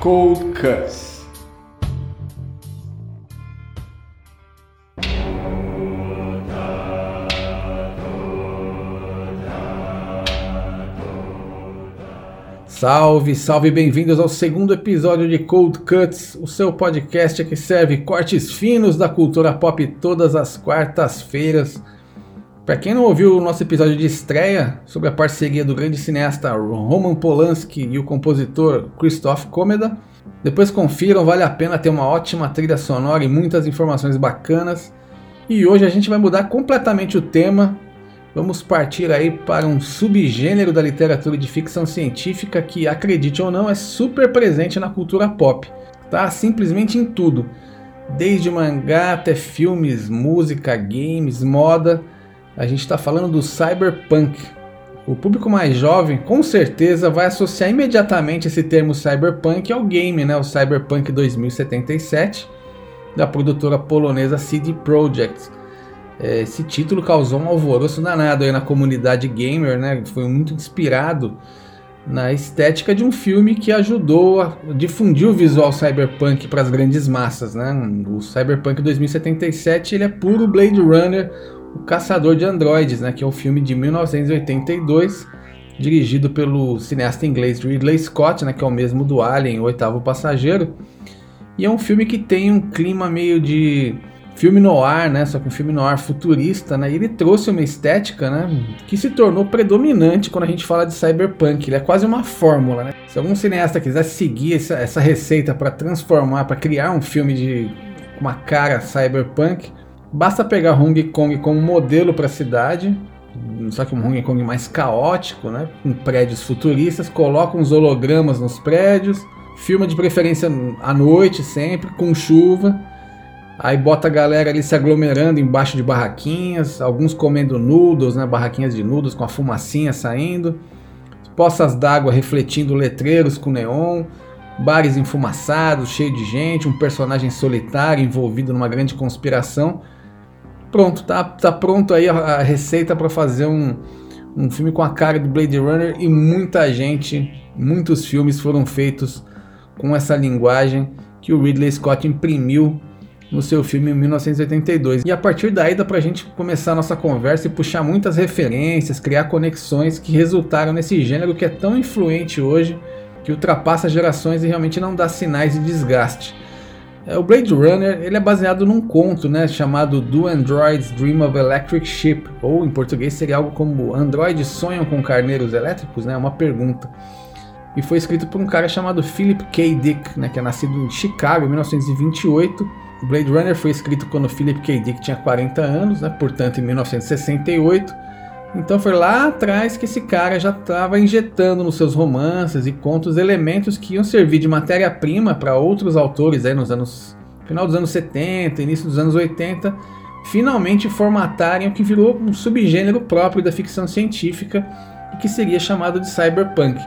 Cold Cuts. Salve, salve, bem-vindos ao segundo episódio de Cold Cuts, o seu podcast que serve cortes finos da cultura pop todas as quartas-feiras. Para quem não ouviu o nosso episódio de estreia sobre a parceria do grande cineasta Roman Polanski e o compositor Christoph Komeda, depois confiram, vale a pena ter uma ótima trilha sonora e muitas informações bacanas. E hoje a gente vai mudar completamente o tema vamos partir aí para um subgênero da literatura de ficção científica que, acredite ou não, é super presente na cultura pop. Tá simplesmente em tudo, desde mangá até filmes, música, games, moda. A gente está falando do cyberpunk. O público mais jovem, com certeza, vai associar imediatamente esse termo cyberpunk ao game, né? O Cyberpunk 2077 da produtora polonesa CD Projekt é, esse título causou um alvoroço danado aí na comunidade gamer, né? Foi muito inspirado na estética de um filme que ajudou a difundir o visual cyberpunk para as grandes massas, né? O Cyberpunk 2077 ele é puro Blade Runner, o caçador de androides, né? Que é um filme de 1982 dirigido pelo cineasta inglês Ridley Scott, né? Que é o mesmo do Alien, o oitavo passageiro. E é um filme que tem um clima meio de filme noir, né? Só que um filme noir futurista, né? E ele trouxe uma estética, né? Que se tornou predominante quando a gente fala de cyberpunk. Ele é quase uma fórmula, né? Se algum cineasta quiser seguir essa, essa receita para transformar, para criar um filme de uma cara cyberpunk, basta pegar Hong Kong como modelo para a cidade. Só que um Hong Kong mais caótico, né? Com prédios futuristas, coloca uns hologramas nos prédios, filma de preferência à noite sempre, com chuva Aí bota a galera ali se aglomerando embaixo de barraquinhas, alguns comendo noodles, né, barraquinhas de noodles com a fumacinha saindo, poças d'água refletindo letreiros com neon, bares enfumaçados, cheio de gente, um personagem solitário envolvido numa grande conspiração. Pronto, tá, tá pronto aí a, a receita para fazer um, um filme com a cara do Blade Runner e muita gente, muitos filmes foram feitos com essa linguagem que o Ridley Scott imprimiu no seu filme em 1982. E a partir daí dá pra gente começar a nossa conversa e puxar muitas referências, criar conexões que resultaram nesse gênero que é tão influente hoje, que ultrapassa gerações e realmente não dá sinais de desgaste. É, o Blade Runner ele é baseado num conto né, chamado Do Androids Dream of Electric Sheep, ou em português seria algo como Androides sonham com carneiros elétricos? Né, uma pergunta. E foi escrito por um cara chamado Philip K. Dick, né, que é nascido em Chicago em 1928 Blade Runner foi escrito quando Philip K. Dick tinha 40 anos, né? portanto em 1968. Então foi lá atrás que esse cara já estava injetando nos seus romances e contos elementos que iam servir de matéria-prima para outros autores aí nos anos final dos anos 70, início dos anos 80, finalmente formatarem o que virou um subgênero próprio da ficção científica e que seria chamado de cyberpunk.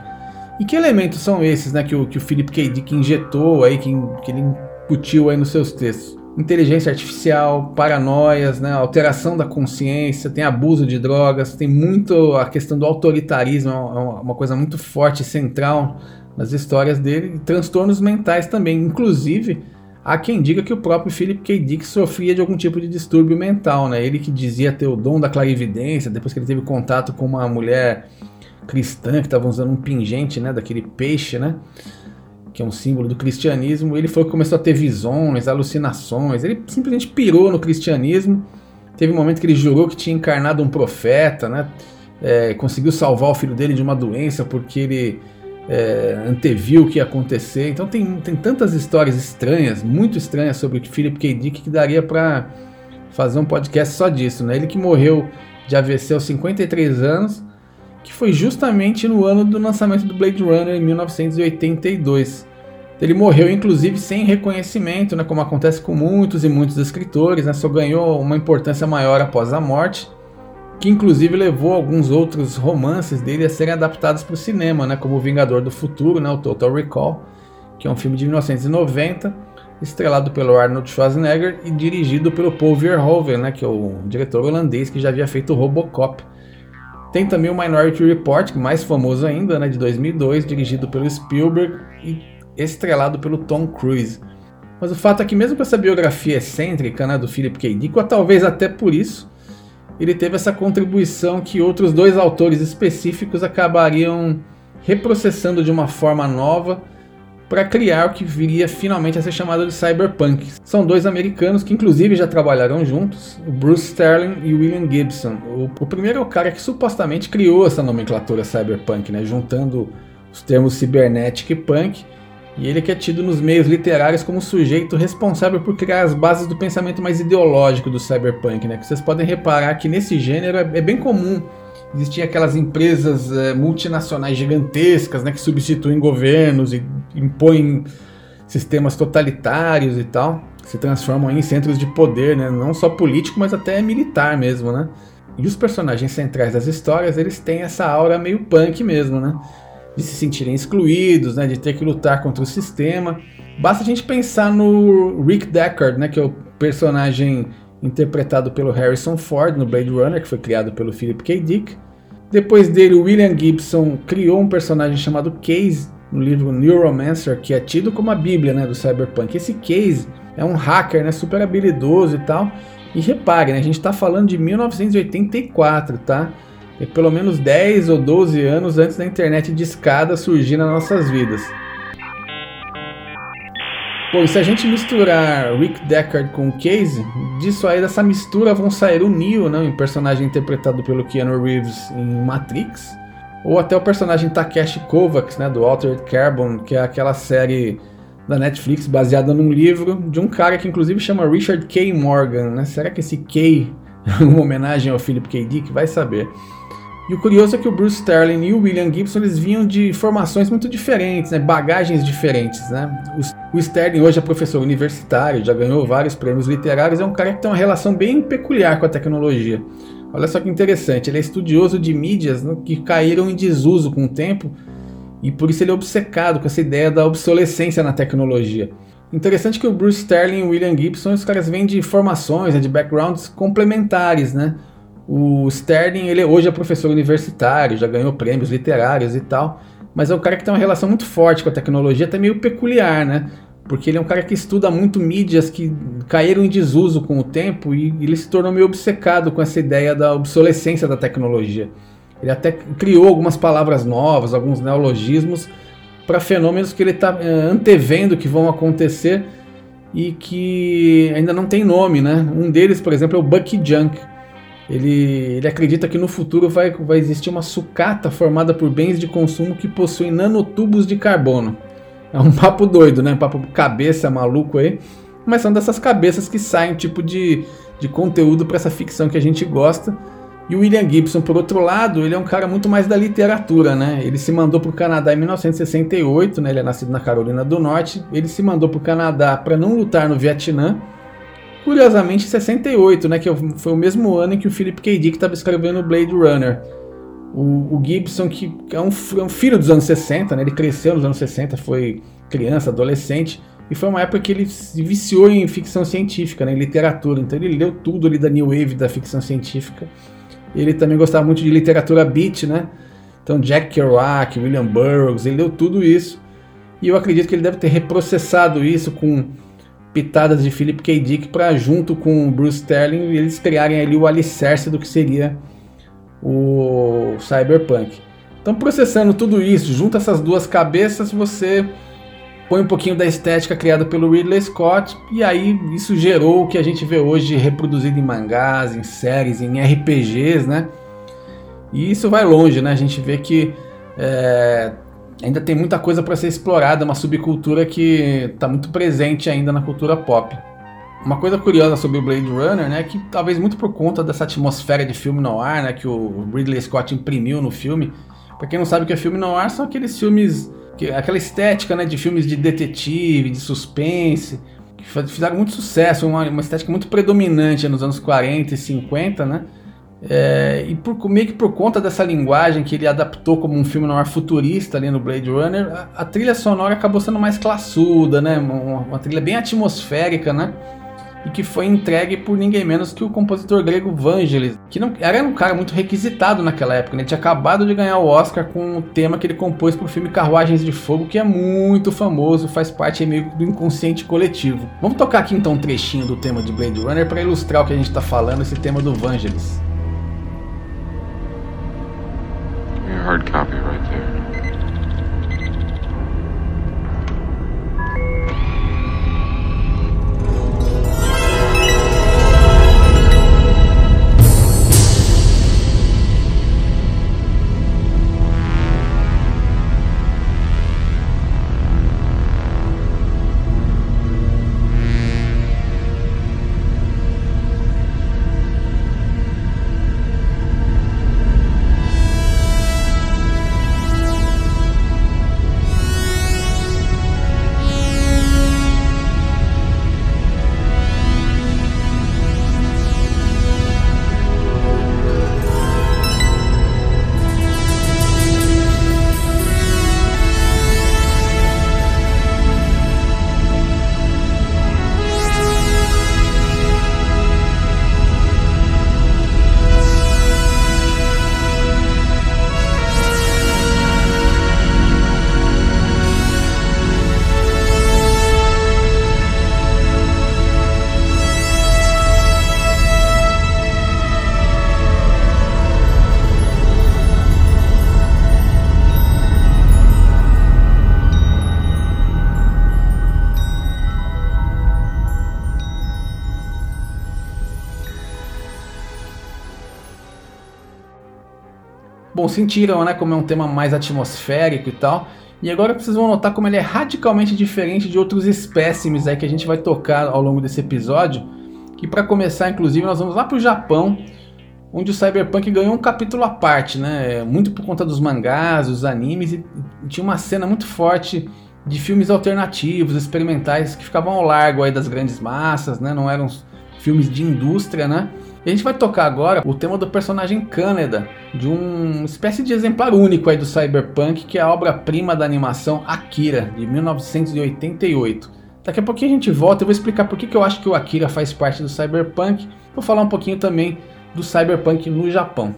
E que elementos são esses, né, que o, que o Philip K. Dick injetou aí, que, que ele discutiu aí nos seus textos. Inteligência artificial, paranoias, né, alteração da consciência, tem abuso de drogas, tem muito a questão do autoritarismo, é uma coisa muito forte, central nas histórias dele, e transtornos mentais também. Inclusive, há quem diga que o próprio Philip K. Dick sofria de algum tipo de distúrbio mental, né? Ele que dizia ter o dom da clarividência, depois que ele teve contato com uma mulher cristã que estava usando um pingente, né, daquele peixe, né? Que é um símbolo do cristianismo, ele foi que começou a ter visões, alucinações. Ele simplesmente pirou no cristianismo. Teve um momento que ele jurou que tinha encarnado um profeta, né? É, conseguiu salvar o filho dele de uma doença porque ele é, anteviu o que ia acontecer. Então tem, tem tantas histórias estranhas, muito estranhas sobre o Philip K. Dick que daria para fazer um podcast só disso, né? Ele que morreu de AVC aos 53 anos que foi justamente no ano do lançamento do Blade Runner em 1982. Ele morreu, inclusive, sem reconhecimento, né, como acontece com muitos e muitos escritores, né, só ganhou uma importância maior após a morte, que inclusive levou alguns outros romances dele a serem adaptados para o cinema, né, como O Vingador do Futuro, né, o Total Recall, que é um filme de 1990, estrelado pelo Arnold Schwarzenegger e dirigido pelo Paul Verhoeven, né, que é o diretor holandês que já havia feito Robocop. Tem também o Minority Report, mais famoso ainda, né, de 2002, dirigido pelo Spielberg e estrelado pelo Tom Cruise. Mas o fato é que mesmo com essa biografia excêntrica né, do Philip K. Dick, talvez até por isso, ele teve essa contribuição que outros dois autores específicos acabariam reprocessando de uma forma nova para criar o que viria finalmente a ser chamado de cyberpunk. São dois americanos que inclusive já trabalharam juntos, o Bruce Sterling e o William Gibson. O, o primeiro é o cara que supostamente criou essa nomenclatura cyberpunk, né, juntando os termos cibernética e punk, e ele que é tido nos meios literários como sujeito responsável por criar as bases do pensamento mais ideológico do cyberpunk, né? Que vocês podem reparar que nesse gênero é, é bem comum existiam aquelas empresas é, multinacionais gigantescas, né, que substituem governos e impõem sistemas totalitários e tal, se transformam em centros de poder, né, não só político, mas até militar mesmo, né? E os personagens centrais das histórias, eles têm essa aura meio punk mesmo, né? De se sentirem excluídos, né, de ter que lutar contra o sistema. Basta a gente pensar no Rick Deckard, né, que é o personagem interpretado pelo Harrison Ford no Blade Runner, que foi criado pelo Philip K. Dick. Depois dele, William Gibson criou um personagem chamado Case no livro Neuromancer, que é tido como a bíblia né, do cyberpunk. Esse Case é um hacker né, super habilidoso e tal. E repare, né, a gente está falando de 1984, tá? É pelo menos 10 ou 12 anos antes da internet de escada surgir nas nossas vidas. Bom, e se a gente misturar Rick Deckard com o Casey, disso aí, dessa mistura vão sair o Neo, né, um personagem interpretado pelo Keanu Reeves em Matrix, ou até o personagem Takeshi Kovacs, né, do Altered Carbon, que é aquela série da Netflix baseada num livro de um cara que inclusive chama Richard K. Morgan, né? Será que esse K é uma homenagem ao Philip K. Dick? Vai saber. E o curioso é que o Bruce Sterling e o William Gibson eles vinham de formações muito diferentes, né? bagagens diferentes. Né? O Sterling hoje é professor universitário, já ganhou vários prêmios literários, é um cara que tem uma relação bem peculiar com a tecnologia. Olha só que interessante, ele é estudioso de mídias né, que caíram em desuso com o tempo e por isso ele é obcecado com essa ideia da obsolescência na tecnologia. Interessante que o Bruce Sterling e o William Gibson, os caras vêm de formações, né, de backgrounds complementares, né? O Sterling, ele hoje é professor universitário, já ganhou prêmios literários e tal, mas é um cara que tem uma relação muito forte com a tecnologia, até meio peculiar, né? Porque ele é um cara que estuda muito mídias que caíram em desuso com o tempo e ele se tornou meio obcecado com essa ideia da obsolescência da tecnologia. Ele até criou algumas palavras novas, alguns neologismos para fenômenos que ele está eh, antevendo que vão acontecer e que ainda não tem nome, né? Um deles, por exemplo, é o Bucky Junk, ele, ele acredita que no futuro vai, vai existir uma sucata formada por bens de consumo que possuem nanotubos de carbono. É um papo doido, né? Um papo cabeça maluco aí. Mas são dessas cabeças que saem tipo de, de conteúdo para essa ficção que a gente gosta. E o William Gibson, por outro lado, ele é um cara muito mais da literatura, né? Ele se mandou para o Canadá em 1968, né? Ele é nascido na Carolina do Norte. Ele se mandou para o Canadá para não lutar no Vietnã Curiosamente, 68, né, que foi o mesmo ano em que o Philip K. Dick estava escrevendo Blade Runner. O, o Gibson, que é um, é um, filho dos anos 60, né, ele cresceu nos anos 60, foi criança, adolescente, e foi uma época que ele se viciou em ficção científica, né, em literatura. Então ele leu tudo ali da New Wave da ficção científica. Ele também gostava muito de literatura beat, né? Então Jack Kerouac, William Burroughs, ele leu tudo isso. E eu acredito que ele deve ter reprocessado isso com pitadas de Philip K. Dick para junto com Bruce Sterling eles criarem ali o alicerce do que seria o Cyberpunk. Então processando tudo isso, junto essas duas cabeças, você põe um pouquinho da estética criada pelo Ridley Scott e aí isso gerou o que a gente vê hoje reproduzido em mangás, em séries, em RPGs, né? E isso vai longe, né? A gente vê que é, ainda tem muita coisa para ser explorada, uma subcultura que está muito presente ainda na cultura pop. Uma coisa curiosa sobre o Blade Runner, né, que talvez muito por conta dessa atmosfera de filme noir, né, que o Ridley Scott imprimiu no filme. Para quem não sabe o que é filme noir, são aqueles filmes aquela estética né, de filmes de detetive, de suspense, que fizeram muito sucesso, uma, uma estética muito predominante nos anos 40 e 50, né? É, e por, meio que por conta dessa linguagem que ele adaptou como um filme noir futurista ali no Blade Runner, a, a trilha sonora acabou sendo mais classuda, né? Uma, uma, trilha bem atmosférica, né? E que foi entregue por ninguém menos que o compositor grego Vangelis, que não, era um cara muito requisitado naquela época. Né? Ele tinha acabado de ganhar o Oscar com o tema que ele compôs para o filme Carruagens de Fogo, que é muito famoso, faz parte meio do inconsciente coletivo. Vamos tocar aqui então um trechinho do tema de Blade Runner para ilustrar o que a gente está falando, esse tema do Vangelis. Hard copy sentiram, né, como é um tema mais atmosférico e tal. E agora vocês vão notar como ele é radicalmente diferente de outros espécimes aí que a gente vai tocar ao longo desse episódio. Que para começar, inclusive, nós vamos lá para o Japão, onde o Cyberpunk ganhou um capítulo à parte, né? Muito por conta dos mangás, os animes, e tinha uma cena muito forte de filmes alternativos, experimentais, que ficavam ao largo aí das grandes massas, né? Não eram filmes de indústria, né? E a gente vai tocar agora o tema do personagem Canada, de uma espécie de exemplar único aí do cyberpunk, que é a obra-prima da animação Akira, de 1988. Daqui a pouquinho a gente volta e vou explicar por que, que eu acho que o Akira faz parte do cyberpunk. Vou falar um pouquinho também do cyberpunk no Japão.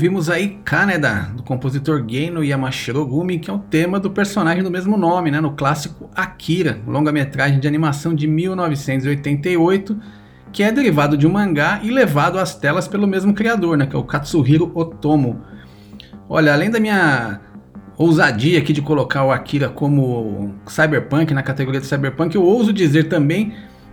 Ouvimos aí Kaneda, do compositor Geno Yamashiro Gumi, que é o tema do personagem do mesmo nome, né, no clássico Akira, longa-metragem de animação de 1988, que é derivado de um mangá e levado às telas pelo mesmo criador, né, que é o Katsuhiro Otomo. Olha, além da minha ousadia aqui de colocar o Akira como cyberpunk, na categoria de cyberpunk, eu ouso dizer também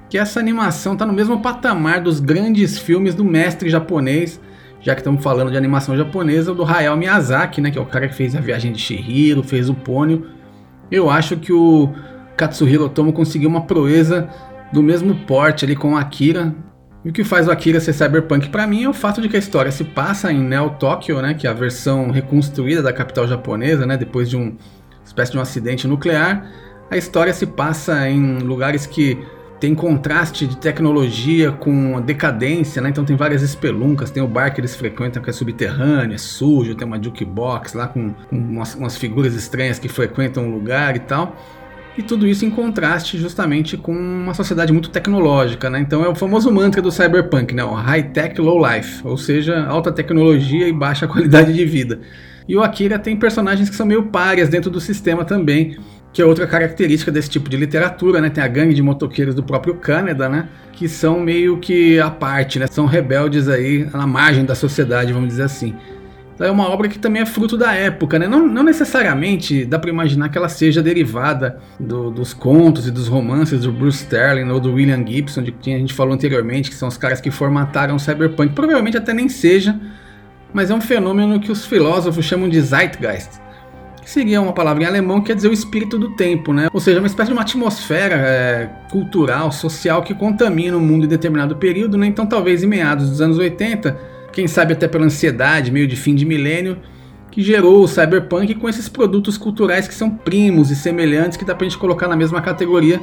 que essa animação está no mesmo patamar dos grandes filmes do mestre japonês já que estamos falando de animação japonesa, do Hayao Miyazaki, né, que é o cara que fez a Viagem de Shihiro, fez o Pônio. Eu acho que o Katsuhiro Otomo conseguiu uma proeza do mesmo porte ali com o Akira. E o que faz o Akira ser cyberpunk para mim é o fato de que a história se passa em Neo Tokyo, né, que é a versão reconstruída da capital japonesa, né, depois de um espécie de um acidente nuclear. A história se passa em lugares que tem contraste de tecnologia com decadência, né? Então tem várias espeluncas, tem o bar que eles frequentam que é subterrâneo, é sujo, tem uma jukebox lá com, com umas, umas, figuras estranhas que frequentam o lugar e tal. E tudo isso em contraste justamente com uma sociedade muito tecnológica, né? Então é o famoso mantra do cyberpunk, né? O high tech, low life, ou seja, alta tecnologia e baixa qualidade de vida. E o Akira tem personagens que são meio párias dentro do sistema também que é outra característica desse tipo de literatura, né? Tem a gangue de motoqueiros do próprio Canada, né? Que são meio que à parte, né? São rebeldes aí na margem da sociedade, vamos dizer assim. Então é uma obra que também é fruto da época, né? Não, não necessariamente dá para imaginar que ela seja derivada do, dos contos e dos romances do Bruce Sterling ou do William Gibson, de quem a gente falou anteriormente, que são os caras que formataram o cyberpunk. Provavelmente até nem seja, mas é um fenômeno que os filósofos chamam de Zeitgeist seria uma palavra em alemão que quer dizer o espírito do tempo, né? Ou seja, uma espécie de uma atmosfera é, cultural, social que contamina o mundo em determinado período, né? Então, talvez em meados dos anos 80, quem sabe até pela ansiedade, meio de fim de milênio, que gerou o cyberpunk com esses produtos culturais que são primos e semelhantes que dá pra gente colocar na mesma categoria,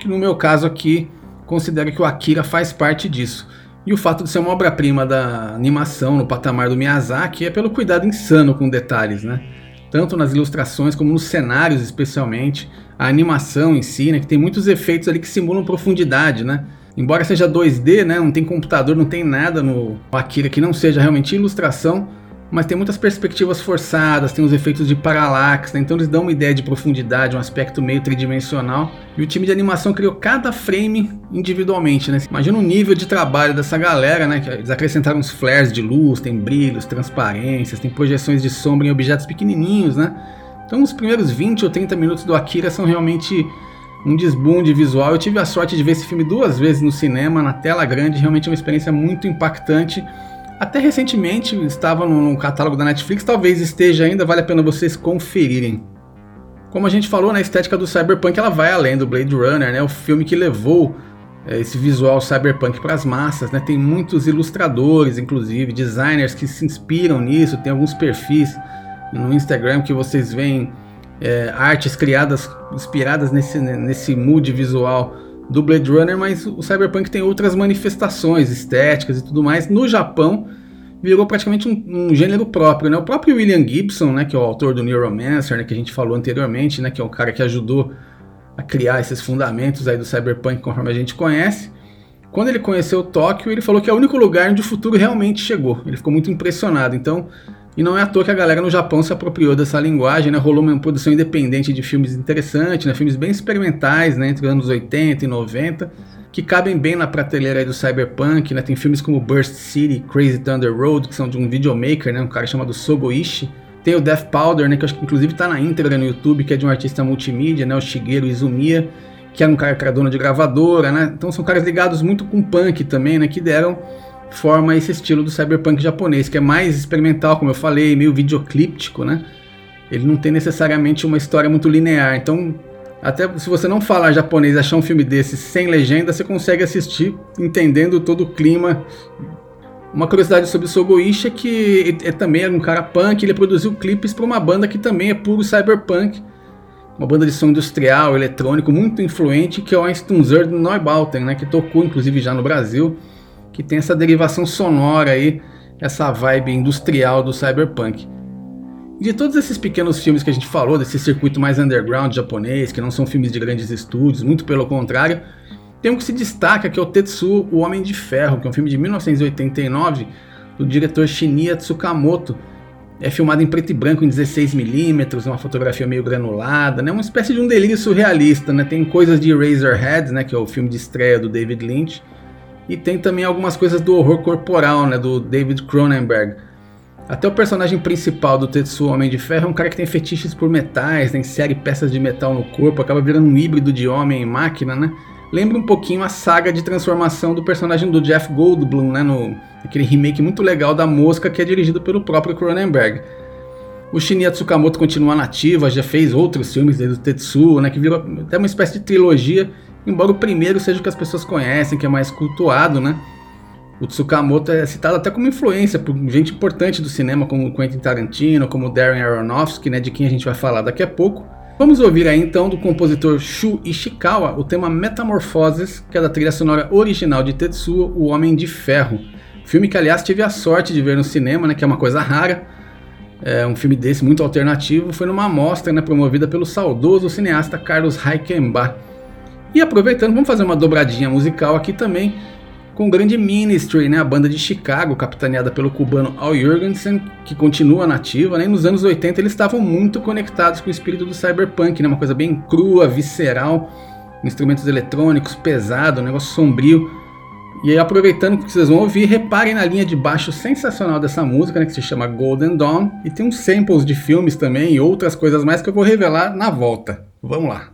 que no meu caso aqui considero que o Akira faz parte disso. E o fato de ser uma obra-prima da animação no patamar do Miyazaki é pelo cuidado insano com detalhes, né? Tanto nas ilustrações como nos cenários, especialmente. A animação em si, né, que tem muitos efeitos ali que simulam profundidade, né? Embora seja 2D, né, não tem computador, não tem nada no Akira que não seja realmente ilustração, mas tem muitas perspectivas forçadas, tem os efeitos de paralaxe, né? então eles dão uma ideia de profundidade, um aspecto meio tridimensional. E o time de animação criou cada frame individualmente, né? Imagina o nível de trabalho dessa galera, né? Eles acrescentaram uns flares de luz, tem brilhos, transparências, tem projeções de sombra em objetos pequenininhos, né? Então os primeiros 20 ou 30 minutos do Akira são realmente um desbunde visual. Eu tive a sorte de ver esse filme duas vezes no cinema, na tela grande, realmente é uma experiência muito impactante até recentemente estava no, catálogo da Netflix, talvez esteja ainda, vale a pena vocês conferirem. Como a gente falou, na estética do cyberpunk ela vai além do Blade Runner, né? O filme que levou é, esse visual cyberpunk para as massas, né? Tem muitos ilustradores, inclusive designers que se inspiram nisso. Tem alguns perfis no Instagram que vocês veem é, artes criadas, inspiradas nesse, nesse mood visual do Blade Runner, mas o Cyberpunk tem outras manifestações estéticas e tudo mais. No Japão, virou praticamente um, um, gênero próprio, né? O próprio William Gibson, né, que é o autor do Neuromancer, né, que a gente falou anteriormente, né, que é o cara que ajudou a criar esses fundamentos aí do Cyberpunk conforme a gente conhece. Quando ele conheceu Tóquio, ele falou que é o único lugar onde o futuro realmente chegou. Ele ficou muito impressionado. Então, e não é à toa que a galera no Japão se apropriou dessa linguagem, né? Rolou uma produção independente de filmes interessantes, né? Filmes bem experimentais, né? Entre os anos 80 e 90, que cabem bem na prateleira do cyberpunk, né? Tem filmes como Burst City, Crazy Thunder Road, que são de um videomaker, né? Um cara chamado Sogoishi. Tem o Death Powder, né? Que acho que inclusive tá na íntegra no YouTube, que é de um artista multimídia, né? O Shigeru Izumiya, que era um cara que era dono de gravadora, né? Então são caras ligados muito com punk também, né? Que deram forma esse estilo do cyberpunk japonês, que é mais experimental, como eu falei, meio videoclíptico, né? Ele não tem necessariamente uma história muito linear. Então, até se você não falar japonês e achar um filme desse sem legenda, você consegue assistir entendendo todo o clima. Uma curiosidade sobre o Sogoishi é que é também é um cara punk, ele produziu clipes para uma banda que também é puro cyberpunk, uma banda de som industrial, eletrônico, muito influente, que é o Einstunzer Neubauten, né, que tocou inclusive já no Brasil que tem essa derivação sonora aí, essa vibe industrial do cyberpunk. De todos esses pequenos filmes que a gente falou, desse circuito mais underground japonês, que não são filmes de grandes estúdios, muito pelo contrário, tem um que se destaca que é o Tetsuo, o Homem de Ferro, que é um filme de 1989, do diretor Shinya Tsukamoto. É filmado em preto e branco em 16mm, uma fotografia meio granulada, né? uma espécie de um delírio surrealista. Né? Tem coisas de Razorhead, né? que é o filme de estreia do David Lynch, e tem também algumas coisas do horror corporal, né? do David Cronenberg. Até o personagem principal do Tetsuo Homem de Ferro é um cara que tem fetiches por metais, né? insere peças de metal no corpo, acaba virando um híbrido de homem e máquina, né? Lembra um pouquinho a saga de transformação do personagem do Jeff Goldblum, né? No, aquele remake muito legal da Mosca que é dirigido pelo próprio Cronenberg. O Shinya Tsukamoto continua nativa, já fez outros filmes desde o Tetsuo, né? Que virou até uma espécie de trilogia, embora o primeiro seja o que as pessoas conhecem, que é mais cultuado, né? O Tsukamoto é citado até como influência por gente importante do cinema, como Quentin Tarantino, como Darren Aronofsky, né, de quem a gente vai falar daqui a pouco. Vamos ouvir aí então do compositor Shu Ishikawa o tema Metamorfoses, que é da trilha sonora original de Tetsuo, O Homem de Ferro. Filme que, aliás, tive a sorte de ver no cinema, né, que é uma coisa rara. É um filme desse muito alternativo. Foi numa mostra né, promovida pelo saudoso cineasta Carlos Reichenbach. E aproveitando, vamos fazer uma dobradinha musical aqui também com o grande Ministry, né, a banda de Chicago, capitaneada pelo cubano Al Jurgensen, que continua nativa. Né, nos anos 80 eles estavam muito conectados com o espírito do cyberpunk, né, uma coisa bem crua, visceral, instrumentos eletrônicos, pesado, um negócio sombrio. E aí, aproveitando que vocês vão ouvir, reparem na linha de baixo sensacional dessa música, né, que se chama Golden Dawn, e tem uns samples de filmes também e outras coisas mais que eu vou revelar na volta. Vamos lá!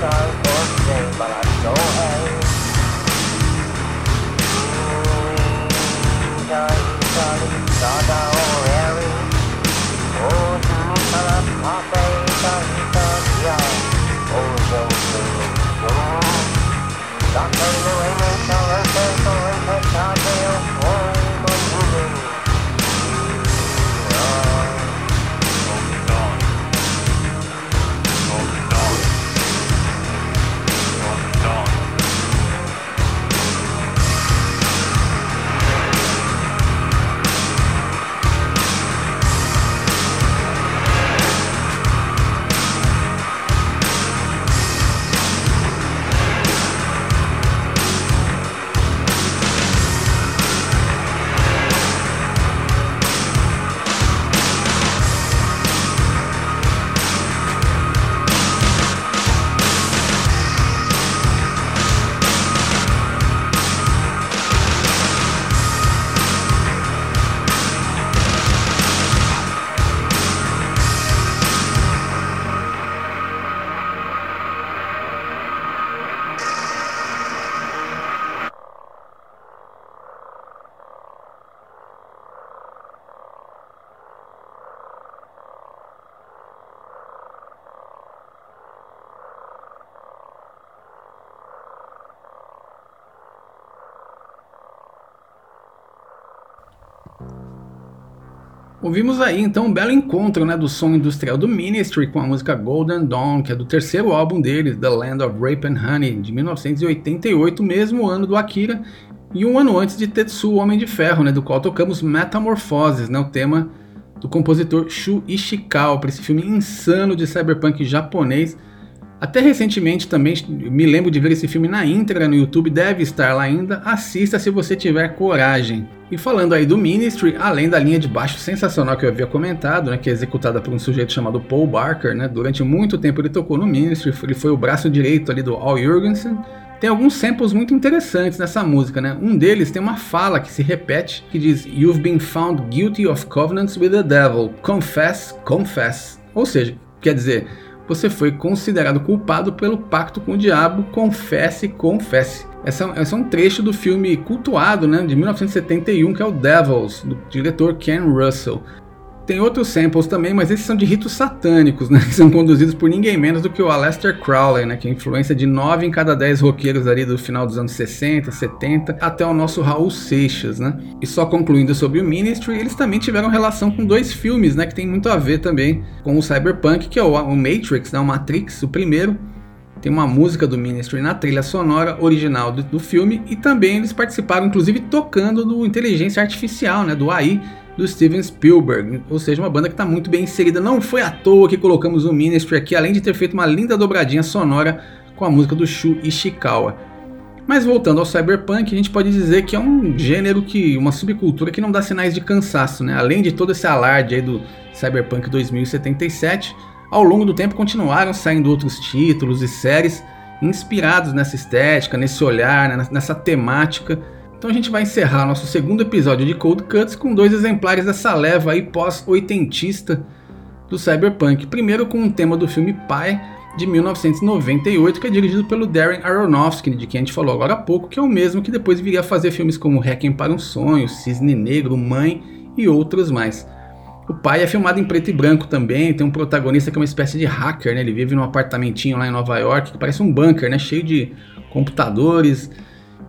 Bye. Dada. Ouvimos aí então um belo encontro né, do som industrial do Ministry com a música Golden Dawn, que é do terceiro álbum deles, The Land of Rape and Honey, de 1988, mesmo ano do Akira, e um ano antes de Tetsuo Homem de Ferro, né, do qual tocamos Metamorphoses, né, o tema do compositor Shu Ishikawa, para esse filme insano de cyberpunk japonês. Até recentemente também me lembro de ver esse filme na íntegra no YouTube, deve estar lá ainda. Assista se você tiver coragem. E falando aí do Ministry, além da linha de baixo sensacional que eu havia comentado, né, que é executada por um sujeito chamado Paul Barker, né, durante muito tempo ele tocou no Ministry, ele foi o braço direito ali do Al Jurgensen. Tem alguns samples muito interessantes nessa música, né? Um deles tem uma fala que se repete, que diz You've been found guilty of covenants with the devil. Confess, confess. Ou seja, quer dizer, você foi considerado culpado pelo pacto com o diabo, confesse, confesse. Esse é, um trecho do filme cultuado né, de 1971, que é o Devils, do diretor Ken Russell. Tem outros samples também, mas esses são de ritos satânicos, né, que são conduzidos por ninguém menos do que o Aleister Crowley, né, que é influência de 9 em cada 10 roqueiros ali do final dos anos 60, 70, até o nosso Raul Seixas. Né. E só concluindo sobre o Ministry, eles também tiveram relação com dois filmes né, que tem muito a ver também com o Cyberpunk, que é o, o Matrix, né, o Matrix, o primeiro, tem uma música do Ministry na trilha sonora original do, do, filme e também eles participaram, inclusive tocando do Inteligência Artificial, né, do AI do Steven Spielberg, ou seja, uma banda que está muito bem inserida. Não foi à toa que colocamos o Ministry aqui, além de ter feito uma linda dobradinha sonora com a música do Shu Ishikawa. Mas voltando ao cyberpunk, a gente pode dizer que é um gênero que, uma subcultura que não dá sinais de cansaço, né? Além de todo esse alarde aí do Cyberpunk 2077, ao longo do tempo continuaram saindo outros títulos e séries inspirados nessa estética, nesse olhar, né, nessa temática. Então a gente vai encerrar nosso segundo episódio de Cold Cuts com dois exemplares dessa leva aí pós-oitentista do Cyberpunk. Primeiro com um tema do filme Pai, de 1998, que é dirigido pelo Darren Aronofsky, de quem a gente falou agora há pouco, que é o mesmo que depois viria a fazer filmes como Requiem para um Sonho, Cisne Negro, Mãe e outros mais. O pai é filmado em preto e branco também, tem um protagonista que é uma espécie de hacker, né? Ele vive num apartamentinho lá em Nova York que parece um bunker, né? Cheio de computadores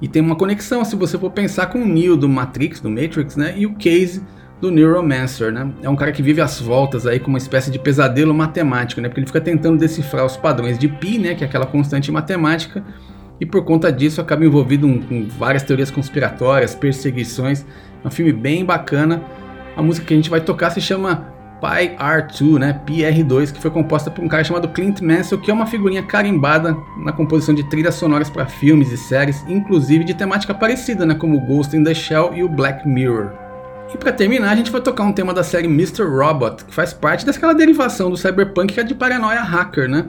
e tem uma conexão, se você for pensar, com o Neo do Matrix, do Matrix, né? E o Case do Neuromancer, né? É um cara que vive às voltas aí com uma espécie de pesadelo matemático, né? Porque ele fica tentando decifrar os padrões de pi, né? Que é aquela constante matemática, e por conta disso acaba envolvido um, com várias teorias conspiratórias, perseguições. É um filme bem bacana. A música que a gente vai tocar se chama Pi R2, né? PR2, que foi composta por um cara chamado Clint Mansell, que é uma figurinha carimbada na composição de trilhas sonoras para filmes e séries, inclusive de temática parecida, né? Como Ghost in the Shell e o Black Mirror. E para terminar, a gente vai tocar um tema da série Mr. Robot, que faz parte daquela derivação do cyberpunk que é de paranoia hacker, né?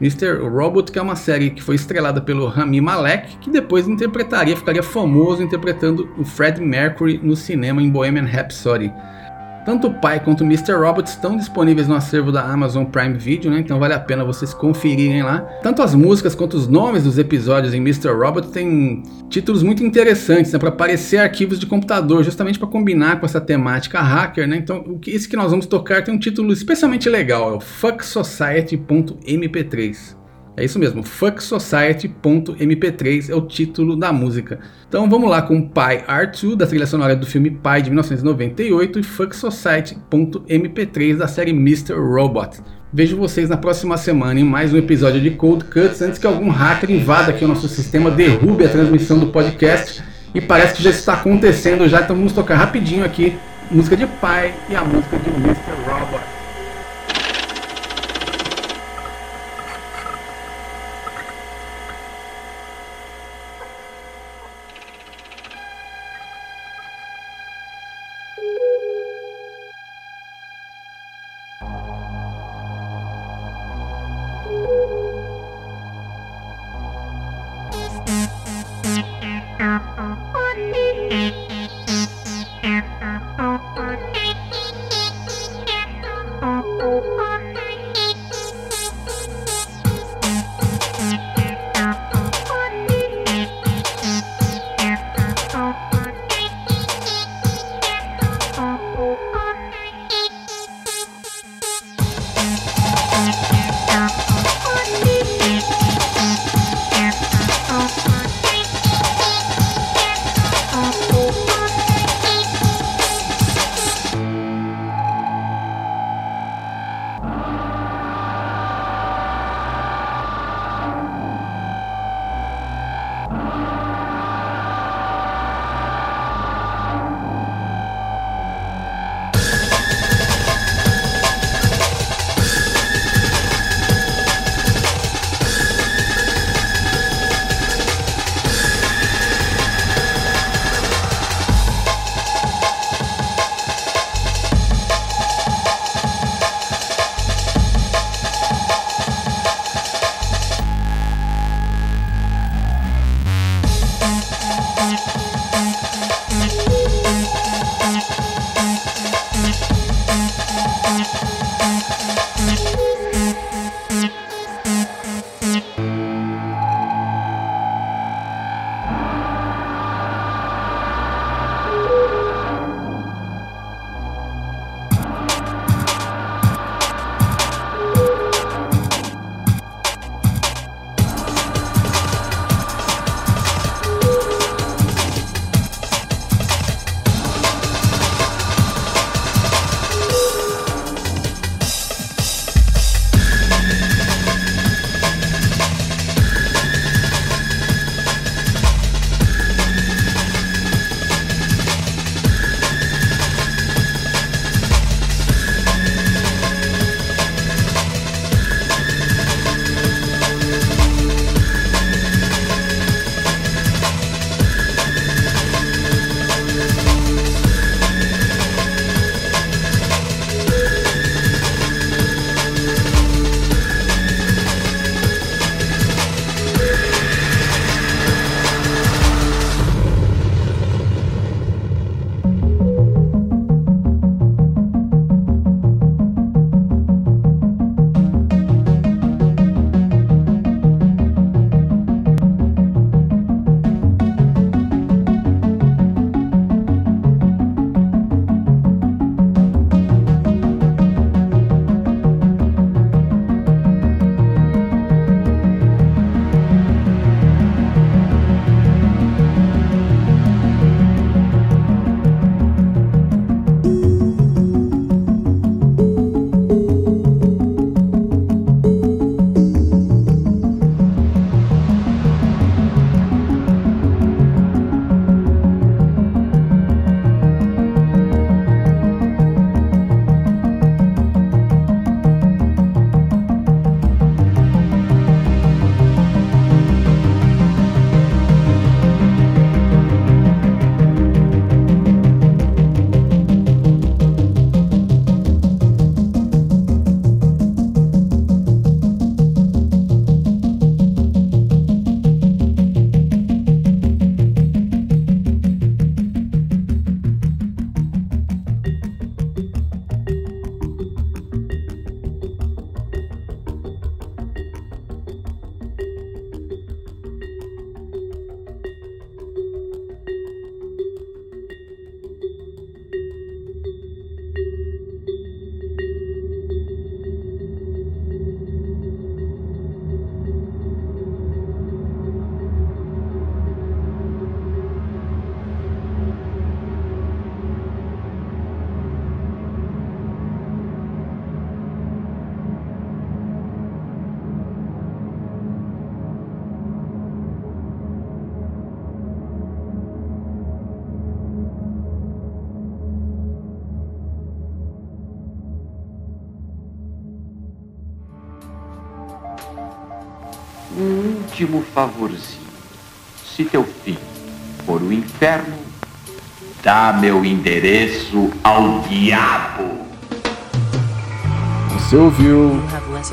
Mr. Robot, que é uma série que foi estrelada pelo Rami Malek, que depois interpretaria, ficaria famoso interpretando o Fred Mercury no cinema em Bohemian Rhapsody. Tanto o Pai quanto o Mr. Robot estão disponíveis no acervo da Amazon Prime Video, né? então vale a pena vocês conferirem lá. Tanto as músicas quanto os nomes dos episódios em Mr. Robot têm títulos muito interessantes né? para parecer arquivos de computador, justamente para combinar com essa temática hacker. Né? Então, esse que nós vamos tocar tem um título especialmente legal: é o Fuck Society.mp3. É isso mesmo, fucksociety.mp3 é o título da música. Então vamos lá com Pi R2 da trilha sonora do filme Pi de 1998 e fucksociety.mp3 da série Mr. Robot. Vejo vocês na próxima semana em mais um episódio de Cold Cuts antes que algum hacker invada aqui o nosso sistema, derrube a transmissão do podcast e parece que já está acontecendo já, então vamos tocar rapidinho aqui música de Pi e a música de Mr. Robot. Último favorzinho. Se teu fim for o inferno, dá meu endereço ao diabo. Você ouviu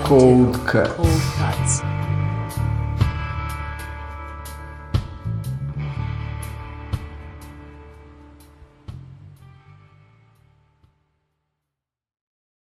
Cold Cuts.